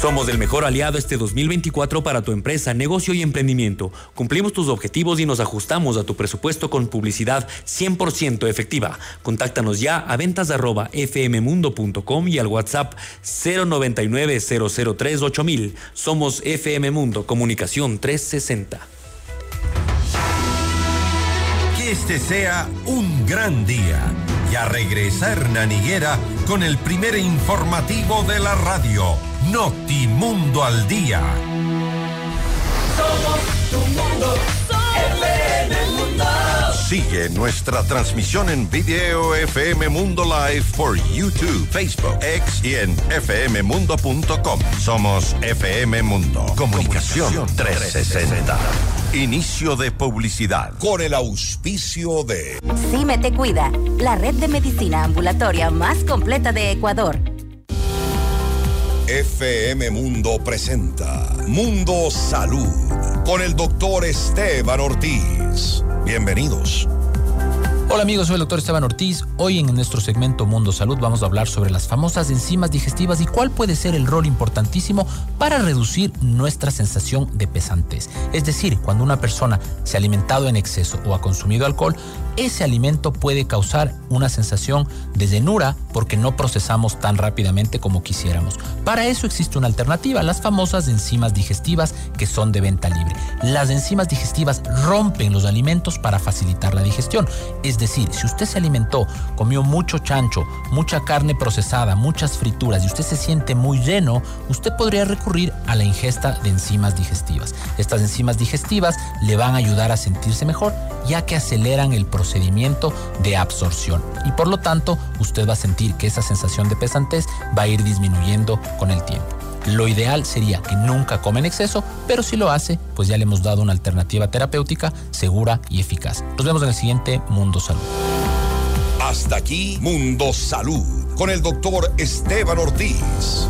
Somos el mejor aliado este 2024 para tu empresa, negocio y emprendimiento. Cumplimos tus objetivos y nos ajustamos a tu presupuesto con publicidad 100% efectiva. Contáctanos ya a ventas fmmundo.com y al WhatsApp 099 003 8000. Somos FM Mundo, Comunicación 360. Que este sea un gran día. Y a regresar Hernán Higuera con el primer informativo de la radio Notimundo al Día. Somos tu mundo, FM Mundo. Sigue nuestra transmisión en video FM Mundo Live por YouTube, Facebook, X y en fmmundo.com. Somos FM Mundo. Comunicación 360. Inicio de publicidad. Con el auspicio de... Cime Te Cuida, la red de medicina ambulatoria más completa de Ecuador. FM Mundo presenta Mundo Salud con el doctor Esteban Ortiz. Bienvenidos. Hola amigos, soy el doctor Esteban Ortiz. Hoy en nuestro segmento Mundo Salud vamos a hablar sobre las famosas enzimas digestivas y cuál puede ser el rol importantísimo para reducir nuestra sensación de pesantez. Es decir, cuando una persona se ha alimentado en exceso o ha consumido alcohol, ese alimento puede causar una sensación de llenura porque no procesamos tan rápidamente como quisiéramos. Para eso existe una alternativa, las famosas enzimas digestivas que son de venta libre. Las enzimas digestivas rompen los alimentos para facilitar la digestión. Es decir, si usted se alimentó, comió mucho chancho, mucha carne procesada, muchas frituras y usted se siente muy lleno, usted podría recurrir a la ingesta de enzimas digestivas. Estas enzimas digestivas le van a ayudar a sentirse mejor ya que aceleran el procedimiento de absorción y por lo tanto usted va a sentir que esa sensación de pesantez va a ir disminuyendo con el tiempo. Lo ideal sería que nunca come en exceso, pero si lo hace, pues ya le hemos dado una alternativa terapéutica segura y eficaz. Nos vemos en el siguiente Mundo Salud. Hasta aquí Mundo Salud con el doctor Esteban Ortiz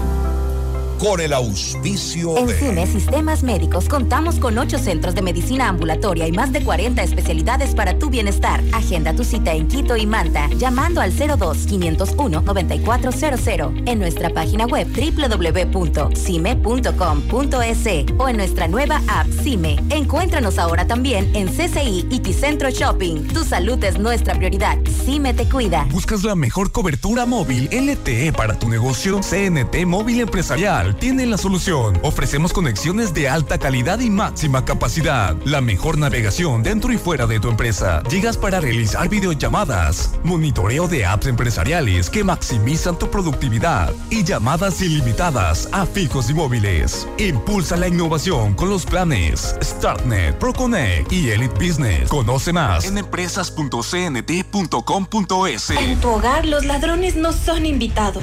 con el auspicio en de... CIME Sistemas Médicos contamos con ocho centros de medicina ambulatoria y más de 40 especialidades para tu bienestar. Agenda tu cita en Quito y Manta llamando al 02-501-9400 en nuestra página web www.cime.com.es o en nuestra nueva app CIME. Encuéntranos ahora también en CCI y Ticentro Shopping. Tu salud es nuestra prioridad. CIME te cuida. ¿Buscas la mejor cobertura móvil LTE para tu negocio? CNT Móvil Empresarial tiene la solución. Ofrecemos conexiones de alta calidad y máxima capacidad. La mejor navegación dentro y fuera de tu empresa. Llegas para realizar videollamadas, monitoreo de apps empresariales que maximizan tu productividad y llamadas ilimitadas a fijos y móviles. Impulsa la innovación con los planes StartNet, ProConnect y Elite Business. Conoce más en empresas.cnt.com.es. En tu hogar los ladrones no son invitados.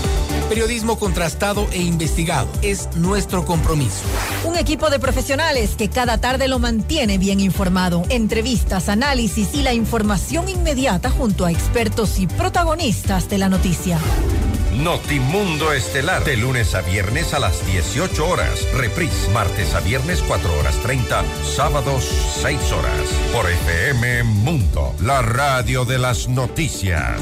Periodismo contrastado e investigado es nuestro compromiso. Un equipo de profesionales que cada tarde lo mantiene bien informado. Entrevistas, análisis y la información inmediata junto a expertos y protagonistas de la noticia. Notimundo Estelar, de lunes a viernes a las 18 horas. Reprise, martes a viernes 4 horas 30, sábados 6 horas. Por FM Mundo, la radio de las noticias.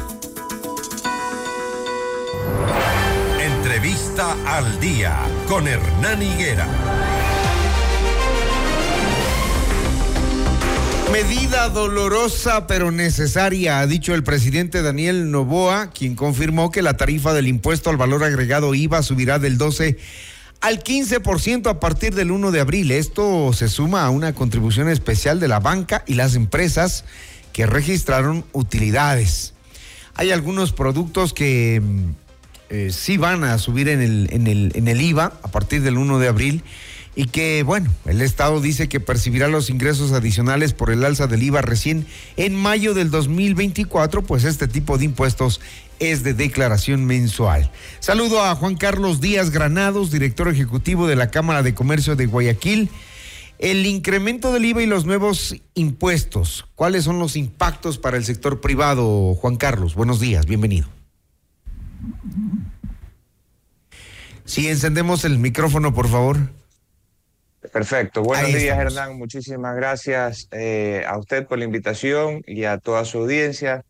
Al Día. Con Hernán Higuera. Medida dolorosa pero necesaria, ha dicho el presidente Daniel Novoa, quien confirmó que la tarifa del impuesto al valor agregado IVA subirá del 12 al 15% a partir del 1 de abril. Esto se suma a una contribución especial de la banca y las empresas que registraron utilidades. hay algunos productos que mm, eh, sí van a subir en el, en, el, en el IVA a partir del 1 de abril y que, bueno, el Estado dice que percibirá los ingresos adicionales por el alza del IVA recién en mayo del 2024, pues este tipo de impuestos es de declaración mensual. Saludo a Juan Carlos Díaz Granados, director ejecutivo de la Cámara de Comercio de Guayaquil. El incremento del IVA y los nuevos impuestos, ¿cuáles son los impactos para el sector privado, Juan Carlos? Buenos días, bienvenido. Si encendemos el micrófono, por favor. Perfecto. Buenos días, Hernán. Muchísimas gracias eh, a usted por la invitación y a toda su audiencia.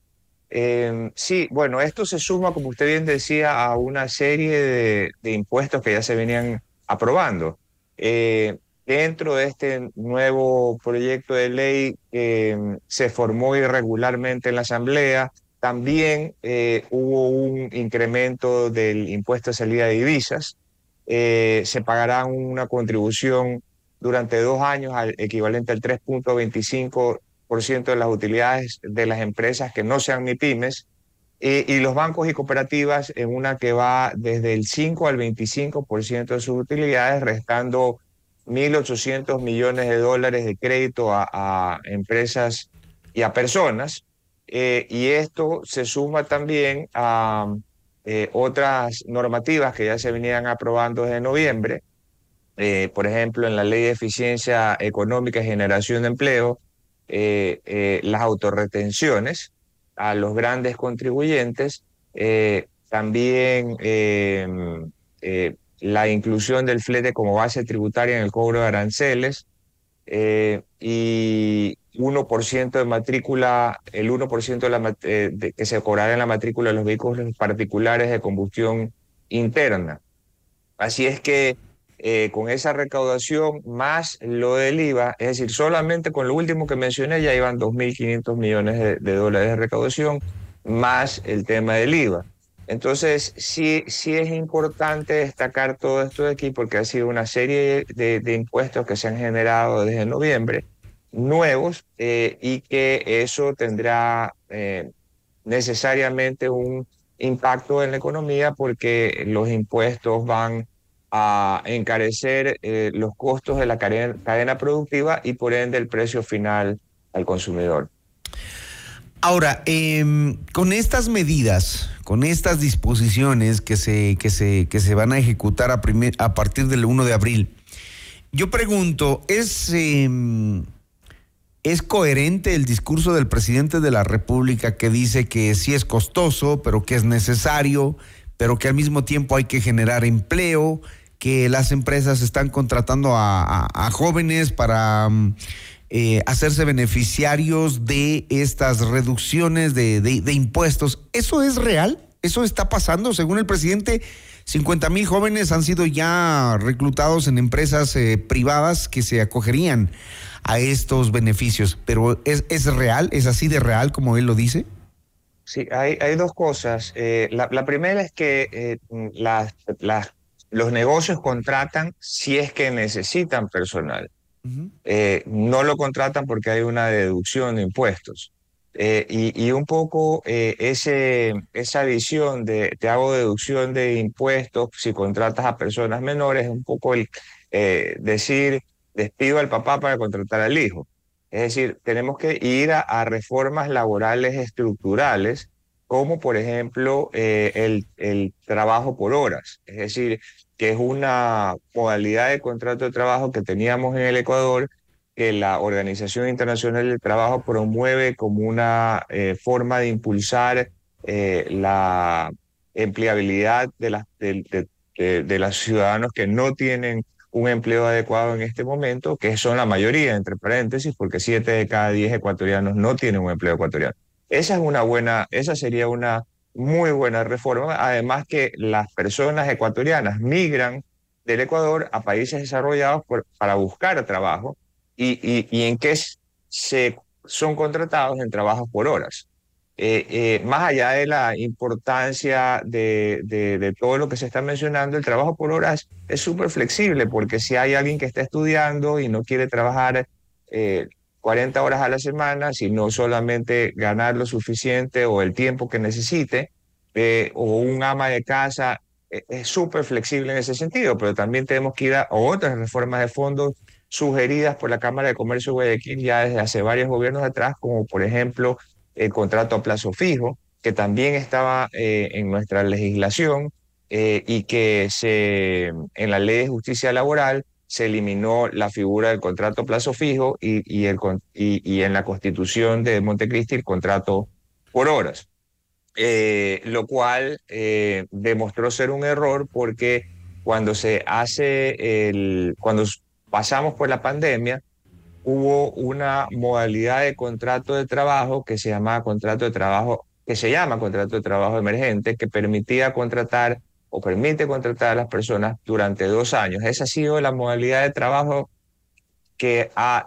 Em, sí, bueno, esto se suma, como usted bien decía, a una serie de, impuestos que ya se venían aprobando. Eh, dentro de este nuevo proyecto de ley que em, se formó irregularmente en la Asamblea, también eh, hubo un incremento del impuesto de salida de divisas. Eh, se pagará una contribución durante dos años al equivalente al 3.25% de las utilidades de las empresas que no sean ni pymes y los bancos y cooperativas en una que va desde el 5 al 25% de sus utilidades, restando 1.800 millones de dólares de crédito a empresas y a personas. Eh, y esto se suma también a eh, otras normativas que ya se venían aprobando desde noviembre, eh, por ejemplo, en la Ley de Eficiencia Económica y Generación de Empleo, las autorretenciones a los grandes contribuyentes, también la inclusión del flete como base tributaria en el cobro de aranceles y 1% de matrícula, el 1% de la, eh, que se cobrará en la matrícula de los vehículos particulares de combustión interna. Así es que eh, con esa recaudación más lo del IVA, es decir, solamente con lo último que mencioné ya iban 2.500 millones de, dólares de recaudación, más el tema del IVA. Entonces, sí, sí es importante destacar todo esto de aquí porque ha sido una serie de, de impuestos que se han generado desde noviembre nuevos eh, y que eso tendrá eh, necesariamente un impacto en la economía porque los impuestos van a encarecer eh, los costos de la cadena, productiva y por ende el precio final al consumidor. Ahora, em, con estas medidas, con estas disposiciones que se, que se, que se van a ejecutar a, a partir del 1 de abril, yo pregunto, ¿es em, ¿Es coherente el discurso del presidente de la República que dice que sí es costoso, pero que es necesario, pero que al mismo tiempo hay que generar empleo, que las empresas están contratando a, jóvenes para mm, eh, hacerse beneficiarios de estas reducciones de, de impuestos? ¿Eso es real? ¿Eso está pasando? Según el presidente, 50 mil jóvenes han sido ya reclutados en empresas eh, privadas que se acogerían a estos beneficios. Pero ¿es, ¿es real? ¿Es así de real como él lo dice? Sí, hay, hay dos cosas. Eh, la, primera es que eh, las, las, los negocios contratan si es que necesitan personal. no lo contratan porque hay una deducción de impuestos. Eh, y, un poco eh, ese, esa visión de te hago deducción de impuestos si contratas a personas menores, es un poco el eh, decir despido al papá para contratar al hijo. Es decir, tenemos que ir a, reformas laborales estructurales, como por ejemplo el, el trabajo por horas. Es decir, que es una modalidad de contrato de trabajo que teníamos en el Ecuador que la Organización Internacional del Trabajo promueve como una eh, forma de impulsar eh, la empleabilidad de, de, de, los ciudadanos que no tienen un empleo adecuado en este momento, que son la mayoría, entre paréntesis, porque siete de cada diez ecuatorianos no tienen un empleo ecuatoriano. Esa es una buena, esa sería una muy buena reforma, además que las personas ecuatorianas migran del Ecuador a países desarrollados para buscar trabajo y, y, en qué se son contratados en trabajos por horas. Eh, eh, más allá de la importancia de, de, todo lo que se está mencionando, el trabajo por horas es súper flexible porque si hay alguien que está estudiando y no quiere trabajar eh, 40 horas a la semana, sino solamente ganar lo suficiente o el tiempo que necesite, eh, o un ama de casa eh, es súper flexible en ese sentido, pero también tenemos que ir a otras reformas de fondos sugeridas por la Cámara de Comercio de Guayaquil ya desde hace varios gobiernos atrás, como por ejemplo el contrato a plazo fijo, que también estaba eh, en nuestra legislación y que se, en la ley de justicia laboral se eliminó la figura del contrato a plazo fijo y, y, el, y, en la constitución de Montecristi el contrato por horas, eh, lo cual eh, demostró ser un error porque cuando se hace el, cuando pasamos por la pandemia, hubo una modalidad de contrato de trabajo que se llamaba contrato de trabajo, que se llama contrato de trabajo emergente, que permitía contratar o permite contratar a las personas durante dos años. Esa ha sido la modalidad de trabajo que ha,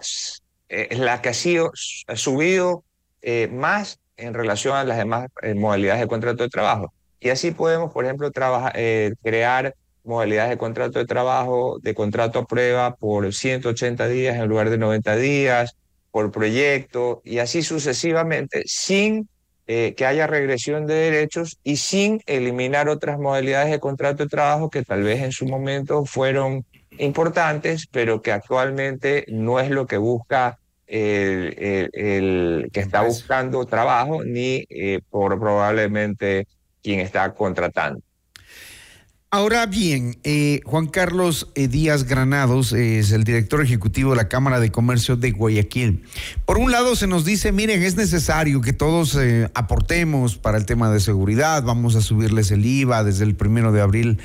eh, la que ha sido ha subido eh, más en relación a las demás eh, modalidades de contrato de trabajo. Y así podemos, por ejemplo, crear modalidades de contrato de trabajo, de contrato a prueba por 180 días en lugar de 90 días, por proyecto, y así sucesivamente, sin eh, que haya regresión de derechos y sin eliminar otras modalidades de contrato de trabajo que tal vez en su momento fueron importantes, pero que actualmente no es lo que busca el, el, que está buscando trabajo ni eh, por probablemente quien está contratando. Ahora bien, eh, Juan Carlos eh, Díaz Granados es el director ejecutivo de la Cámara de Comercio de Guayaquil. Por un lado se nos dice, miren, es necesario que todos eh, aportemos para el tema de seguridad, vamos a subirles el IVA desde el primero de abril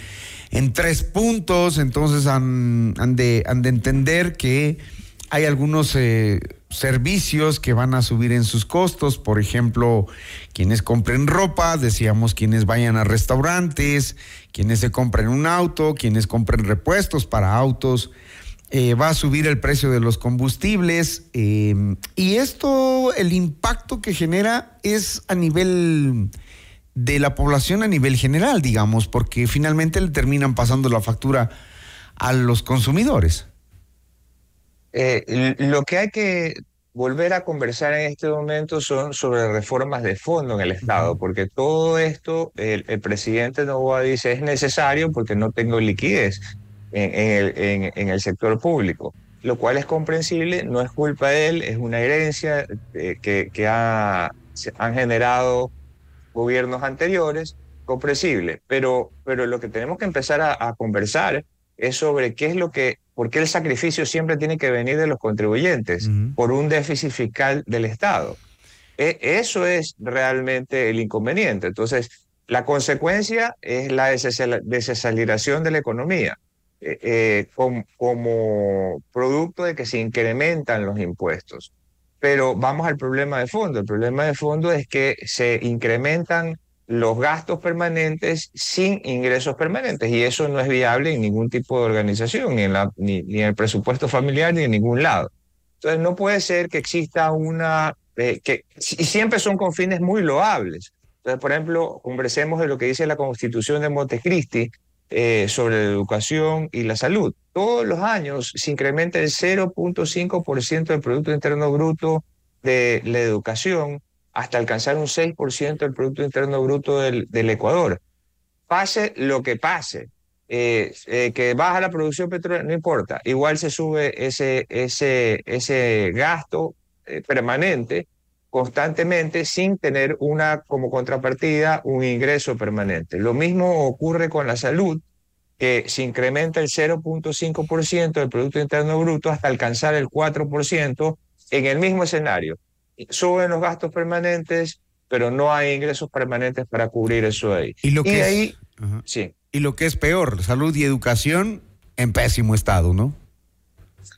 en tres puntos, entonces han de entender que hay algunos servicios que van a subir en sus costos, por ejemplo, quienes compren ropa, decíamos quienes vayan a restaurantes, quienes se compren un auto, quienes compren repuestos para autos, eh, va a subir el precio de los combustibles eh, y esto, el impacto que genera es a nivel de la población a nivel general, digamos, porque finalmente le terminan pasando la factura a los consumidores. Eh, lo que hay que volver a conversar en este momento son sobre reformas de fondo en el Estado, porque todo esto el, presidente Novoa dice es necesario porque no tengo liquidez en, el, en, el, sector público, lo cual es comprensible, no es culpa de él, es una herencia eh, que, que ha, han generado gobiernos anteriores, comprensible, pero, pero lo que tenemos que empezar a, a conversar es sobre qué es lo que ¿Por qué el sacrificio siempre tiene que venir de los contribuyentes? Por un déficit fiscal del Estado. E, eso es realmente el inconveniente. Entonces, la consecuencia es la desaceleración de la economía. Eh, eh, como, producto de que se incrementan los impuestos. Pero vamos al problema de fondo. El problema de fondo es que se incrementan los gastos permanentes sin ingresos permanentes y eso no es viable en ningún tipo de organización, ni en, la, ni, en el presupuesto familiar ni en ningún lado. Entonces no puede ser que exista una, eh, que, y siempre son con fines muy loables. Entonces, por ejemplo, conversemos de lo que dice la Constitución de Montecristi eh, sobre la educación y la salud. Todos los años se incrementa el 0.5% del Producto Interno Bruto de la educación hasta alcanzar un 6% del Producto Interno Bruto del, Ecuador. Pase lo que pase, eh, eh, que baja la producción petrolera, no importa, igual se sube ese, ese, ese gasto eh, permanente constantemente sin tener una como contrapartida un ingreso permanente. Lo mismo ocurre con la salud, que se incrementa el 0.5% del Producto Interno Bruto hasta alcanzar el 4% en el mismo escenario suben los gastos permanentes, pero no hay ingresos permanentes para cubrir eso ahí. Y lo que, ahí, es, sí. y lo que es peor, salud y educación en pésimo estado, ¿no?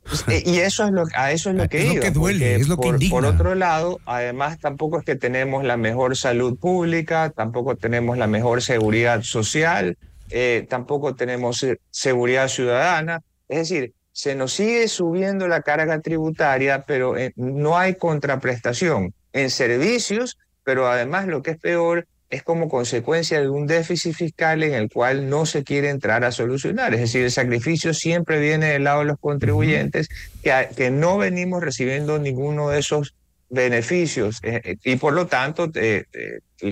Pues, eh, y eso es lo, a eso es lo que es Lo que duele, es lo por, que Por otro lado, además tampoco es que tenemos la mejor salud pública, tampoco tenemos la mejor seguridad social, eh, tampoco tenemos seguridad ciudadana. Es decir, se nos sigue subiendo la carga tributaria, pero eh, no hay contraprestación en servicios, pero además lo que es peor es como consecuencia de un déficit fiscal en el cual no se quiere entrar a solucionar. Es decir, el sacrificio siempre viene del lado de los contribuyentes que, que no venimos recibiendo ninguno de esos beneficios eh, eh, y por lo tanto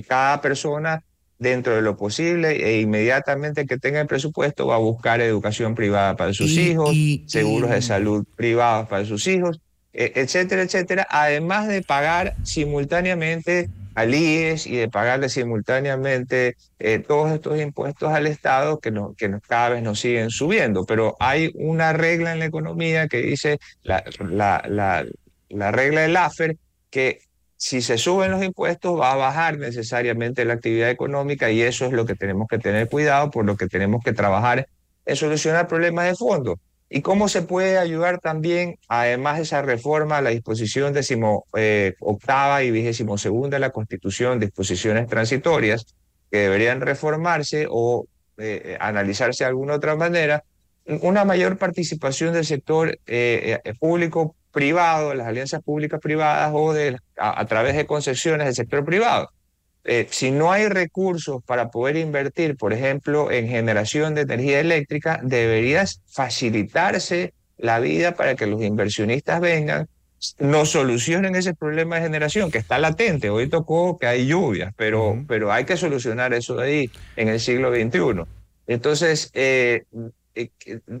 cada persona dentro de lo posible e inmediatamente que tenga el presupuesto va a buscar educación privada para sus hijos, seguros de salud privados para sus hijos, e, etcétera, etcétera, además de pagar simultáneamente al IES y de pagarle simultáneamente eh, todos estos impuestos al Estado que, no, que cada vez nos siguen subiendo. Pero hay una regla en la economía que dice, la, la, la, la regla del AFER, que si se suben los impuestos va a bajar necesariamente la actividad económica y eso es lo que tenemos que tener cuidado, por lo que tenemos que trabajar en solucionar problemas de fondo. ¿Y cómo se puede ayudar también, además de esa reforma, a la disposición decimo, eh, octava y vigésimo segunda de la Constitución, disposiciones transitorias que deberían reformarse o eh, analizarse de alguna otra manera? Una mayor participación del sector eh, público privado, las alianzas públicas privadas o de, a, través de concesiones del sector privado. Eh, si no hay recursos para poder invertir, por ejemplo, en generación de energía eléctrica, debería facilitarse la vida para que los inversionistas vengan, nos solucionen ese problema de generación que está latente. Hoy tocó que hay lluvias, pero, pero hay que solucionar eso de ahí en el siglo XXI. Entonces, eh, eh,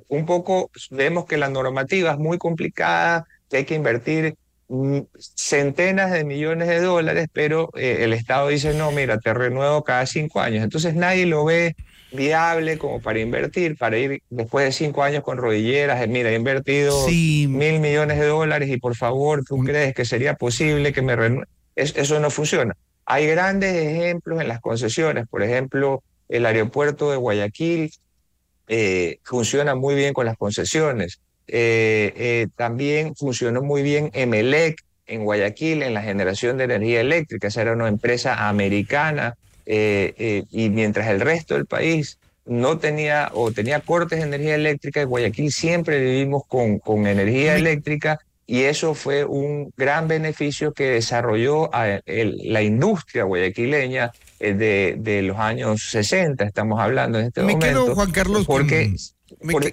un poco vemos que la normativa es muy complicada, que hay que invertir mm, centenas de millones de dólares, pero eh, el Estado dice, no, mira, te renuevo cada cinco años. Entonces nadie lo ve viable como para invertir, para ir después de cinco años con rodilleras, mira, he invertido mil millones de dólares y por favor, ¿tú crees que sería posible que me renueve? eso no funciona. Hay grandes ejemplos en las concesiones, por ejemplo, el aeropuerto de Guayaquil eh, funciona muy bien con las concesiones. Eh, eh, también funcionó muy bien Emelec en Guayaquil en la generación de energía eléctrica. Esa era una empresa americana eh, y mientras el resto del país no tenía o tenía cortes de energía eléctrica, en Guayaquil siempre vivimos con, con energía eléctrica y eso fue un gran beneficio que desarrolló la industria guayaquileña de, de, los años 60, estamos hablando en este momento. Me quedo, Juan Carlos, porque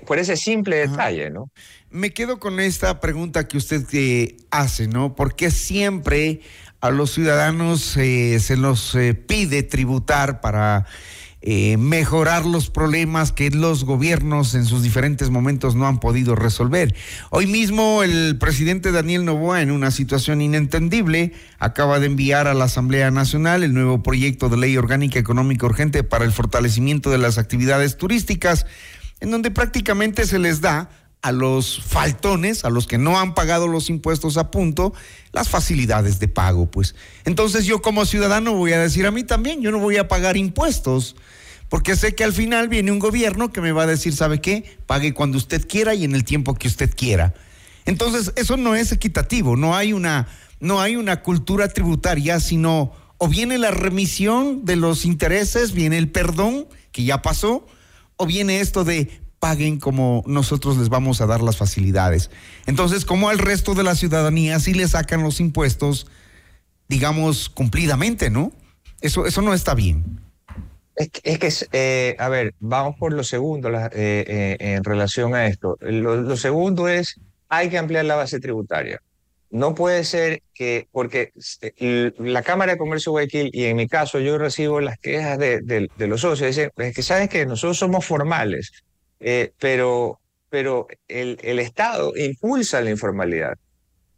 por, ese simple detalle, ¿no? Me quedo con esta pregunta que usted eh, hace, ¿no? ¿Por qué siempre a los ciudadanos eh, se los eh, pide tributar para mejorar los problemas que los gobiernos en sus diferentes momentos no han podido resolver. Hoy mismo el presidente Daniel Novoa, en una situación inentendible, acaba de enviar a la Asamblea Nacional el nuevo proyecto de ley orgánica económica urgente para el fortalecimiento de las actividades turísticas en donde prácticamente se les da a los faltones, a los que no han pagado los impuestos a punto, las facilidades de pago, pues. Entonces yo como ciudadano voy a decir a mí también, yo no voy a pagar impuestos, porque sé que al final viene un gobierno que me va a decir, ¿sabe qué? Pague cuando usted quiera y en el tiempo que usted quiera. Entonces, eso no es equitativo, no hay una no hay una cultura tributaria, sino o viene la remisión de los intereses, viene el perdón que ya pasó, o viene esto de paguen como nosotros les vamos a dar las facilidades. Entonces, como al resto de la ciudadanía sí le sacan los impuestos, digamos, cumplidamente, ¿no? Eso, eso no está bien. Es que, eh, a ver, vamos por lo segundo eh, eh, en relación a esto. Lo, segundo es, hay que ampliar la base tributaria. No puede ser que, porque la Cámara de Comercio de Guayaquil, y en mi caso yo recibo las quejas de, los socios, dicen, es que sabes que nosotros somos formales, eh, pero, pero el, el, Estado impulsa la informalidad.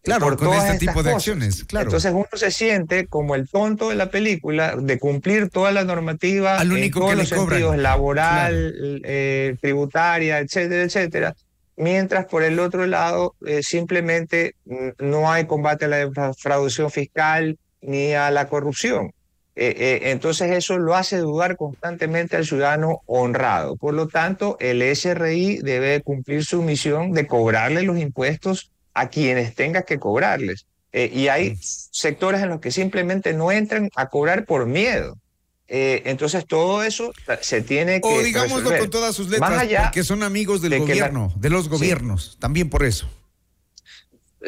Claro, por con este tipo de acciones, claro. Entonces uno se siente como el tonto de la película de cumplir toda la normativa Al único en todos que los laboral, eh, tributaria, etcétera, etcétera mientras por el otro lado eh, simplemente no hay combate a la defraudación fiscal ni a la corrupción. Eh, eh, entonces eso lo hace dudar constantemente al ciudadano honrado. Por lo tanto, el SRI debe cumplir su misión de cobrarle los impuestos a quienes tenga que cobrarles. y hay sectores en los que simplemente no entran a cobrar por miedo. Eh, entonces todo eso se tiene que. O digámoslo con todas sus letras, porque son amigos del gobierno, de los gobiernos, también por eso.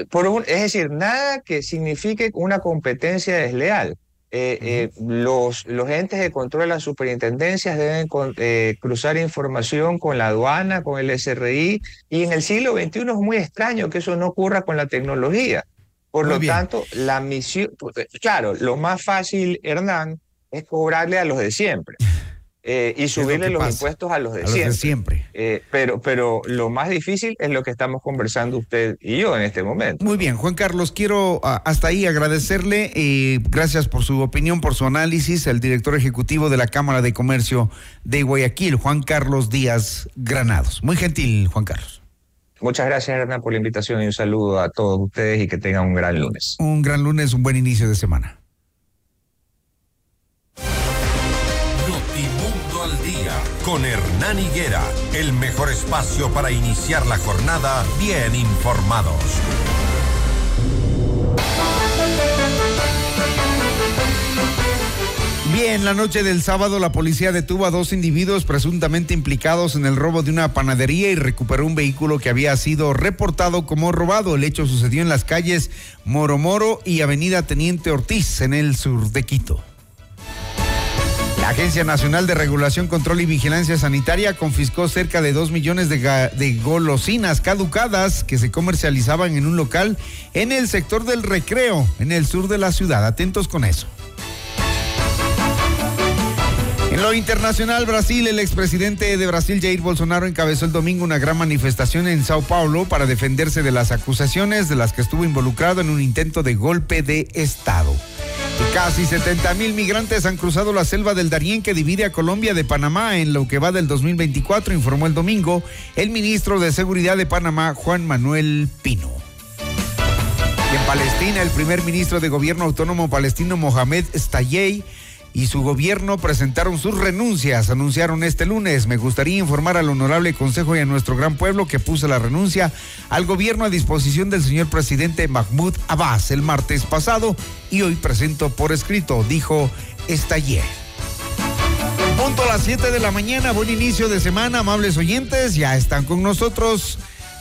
Por es decir, nada que signifique una competencia desleal. eh, eh, los, los entes de control de las superintendencias deben eh, cruzar información con la aduana, con el SRI, y en el siglo XXI es muy extraño que eso no ocurra con la tecnología. Por lo tanto, la misión, claro, lo más fácil, Hernán, es cobrarle a los de siempre. (laughs) Eh, y subirle los impuestos a los de siempre. Eh, pero, pero lo más difícil es lo que estamos conversando usted y yo en este momento. Muy bien, Juan Carlos, quiero ah, hasta ahí agradecerle. y gracias por su opinión, por su análisis, el director ejecutivo de la Cámara de Comercio de Guayaquil, Juan Carlos Díaz Granados. Muy gentil, Juan Carlos. Muchas gracias, Hernán, por la invitación y un saludo a todos ustedes y que tengan un gran lunes. Un gran lunes, un buen inicio de semana. Con Hernán Higuera, el mejor espacio para iniciar la jornada bien informados. Bien, la noche del sábado la policía detuvo a dos individuos presuntamente implicados en el robo de una panadería y recuperó un vehículo que había sido reportado como robado. El hecho sucedió en las calles Moromoro y Avenida Teniente Ortiz, en el sur de Quito. Agencia Nacional de Regulación, Control y Vigilancia Sanitaria confiscó cerca de dos millones de, golosinas caducadas que se comercializaban en un local en el sector del recreo, en el sur de la ciudad. Atentos con eso. En lo internacional, Brasil, el expresidente de Brasil, Jair Bolsonaro, encabezó el domingo una gran manifestación en Sao Paulo para defenderse de las acusaciones de las que estuvo involucrado en un intento de golpe de Estado. Casi 70 mil migrantes han cruzado la selva del Darién que divide a Colombia de Panamá en lo que va del 2024, informó el domingo el ministro de Seguridad de Panamá, Juan Manuel Pino. Y en Palestina, el primer ministro de gobierno autónomo palestino, Mohamed Stayey, y su gobierno presentaron sus renuncias, anunciaron este lunes. Me gustaría informar al honorable Consejo y a nuestro gran pueblo que puse la renuncia al gobierno a disposición del señor presidente Mahmoud Abbas el martes pasado y hoy presento por escrito, dijo Estallé. Punto a las 7 de la mañana, buen inicio de semana, amables oyentes, ya están con nosotros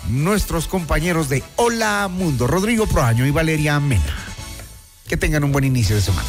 nuestros compañeros de Hola Mundo, Rodrigo Proaño y Valeria Mena. Que tengan un buen inicio de semana.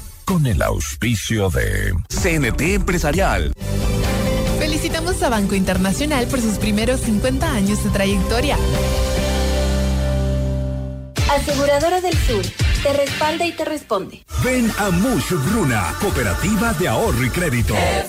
con el auspicio de CNT Empresarial. Felicitamos a Banco Internacional por sus primeros 50 años de trayectoria. Aseguradora del Sur, te respalda y te responde. Ven a Mush Bruna, Cooperativa de Ahorro y Crédito.